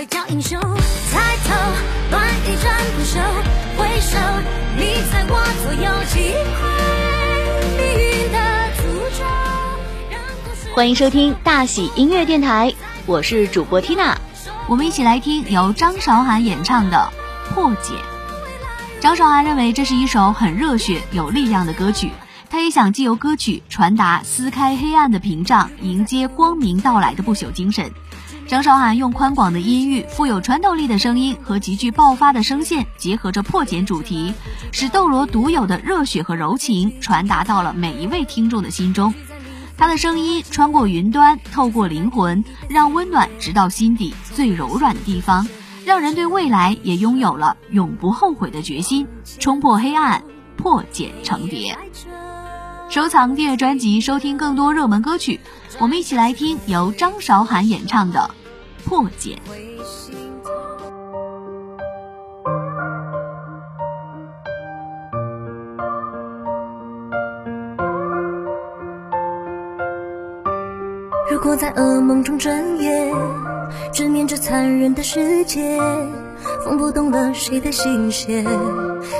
才叫英雄。抬头，乱一阵不休，回首，你在我左右，击溃命运的诅咒。欢迎收听大喜音乐电台，我是主播 Tina，我们一起来听由张韶涵演唱的《破解》。张韶涵认为这是一首很热血、有力量的歌曲。他也想借由歌曲传达撕开黑暗的屏障，迎接光明到来的不朽精神。张韶涵用宽广的音域、富有穿透力的声音和极具爆发的声线，结合着破茧主题，使斗罗独有的热血和柔情传达到了每一位听众的心中。他的声音穿过云端，透过灵魂，让温暖直到心底最柔软的地方，让人对未来也拥有了永不后悔的决心，冲破黑暗，破茧成蝶。收藏订阅专辑，收听更多热门歌曲。我们一起来听由张韶涵演唱的《破茧》。如果在噩梦中睁眼，直面这残忍的世界，风拨动了谁的心弦，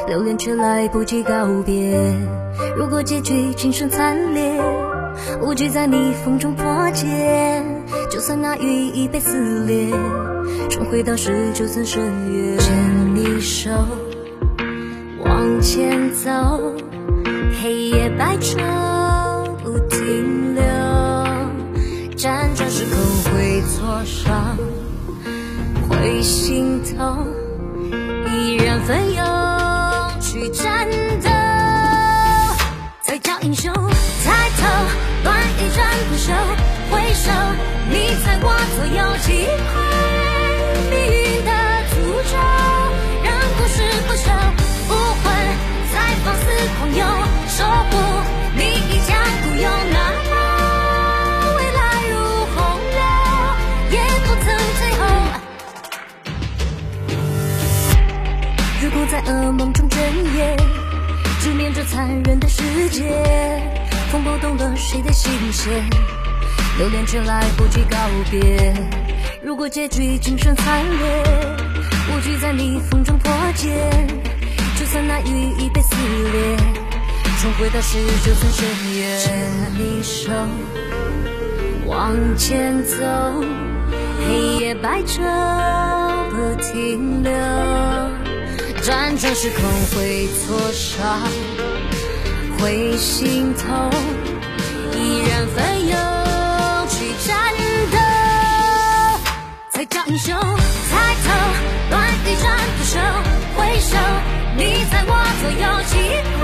留恋却来不及告别。如果结局今生惨烈，无惧在逆风中破茧。就算那羽翼被撕裂，重回到十九层深渊。牵你手，往前走，黑夜白昼不停留。辗转时空会挫伤，会心痛，依然奋勇去战斗。才叫英雄。抬头，乱一阵不休，回首，你在我左右，击溃命运的诅咒，让故事不朽，武魂在放肆狂游，守护你一腔孤勇，哪怕未来如洪流，也不曾退后。如果在噩梦中睁眼，直面这残忍的世界，风拨动了谁的心弦，留恋却来不及告别。如果结局今生惨烈，无惧在逆风中破茧。就算那羽翼被撕裂，重回到十九层深渊。牵你手，往前走，黑夜白昼不停留。辗转时空会挫伤，会心痛，依然奋勇去战斗，才叫英雄。抬头，乱一转不休，回首，你在我左右，击溃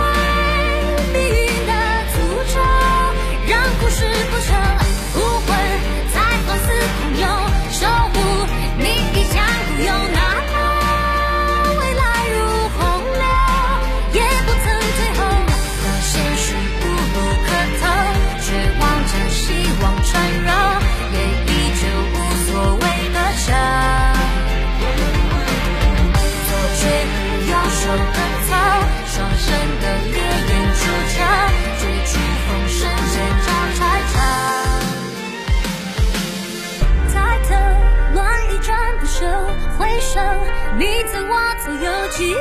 击溃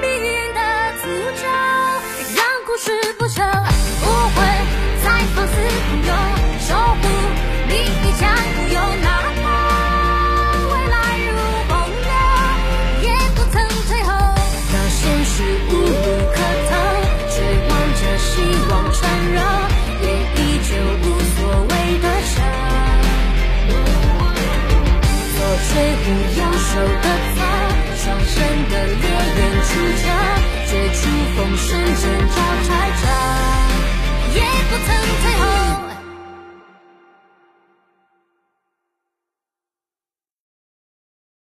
命运的诅咒，让故事不朽，武魂在放肆狂游，守护你一腔孤勇，哪怕未来如洪流，也不曾退后。当现实无路可逃，绝望着希望缠绕，也依旧无所谓的笑。做最后要守的操，山的烈焰出鞘，绝处逢生，见招拆招。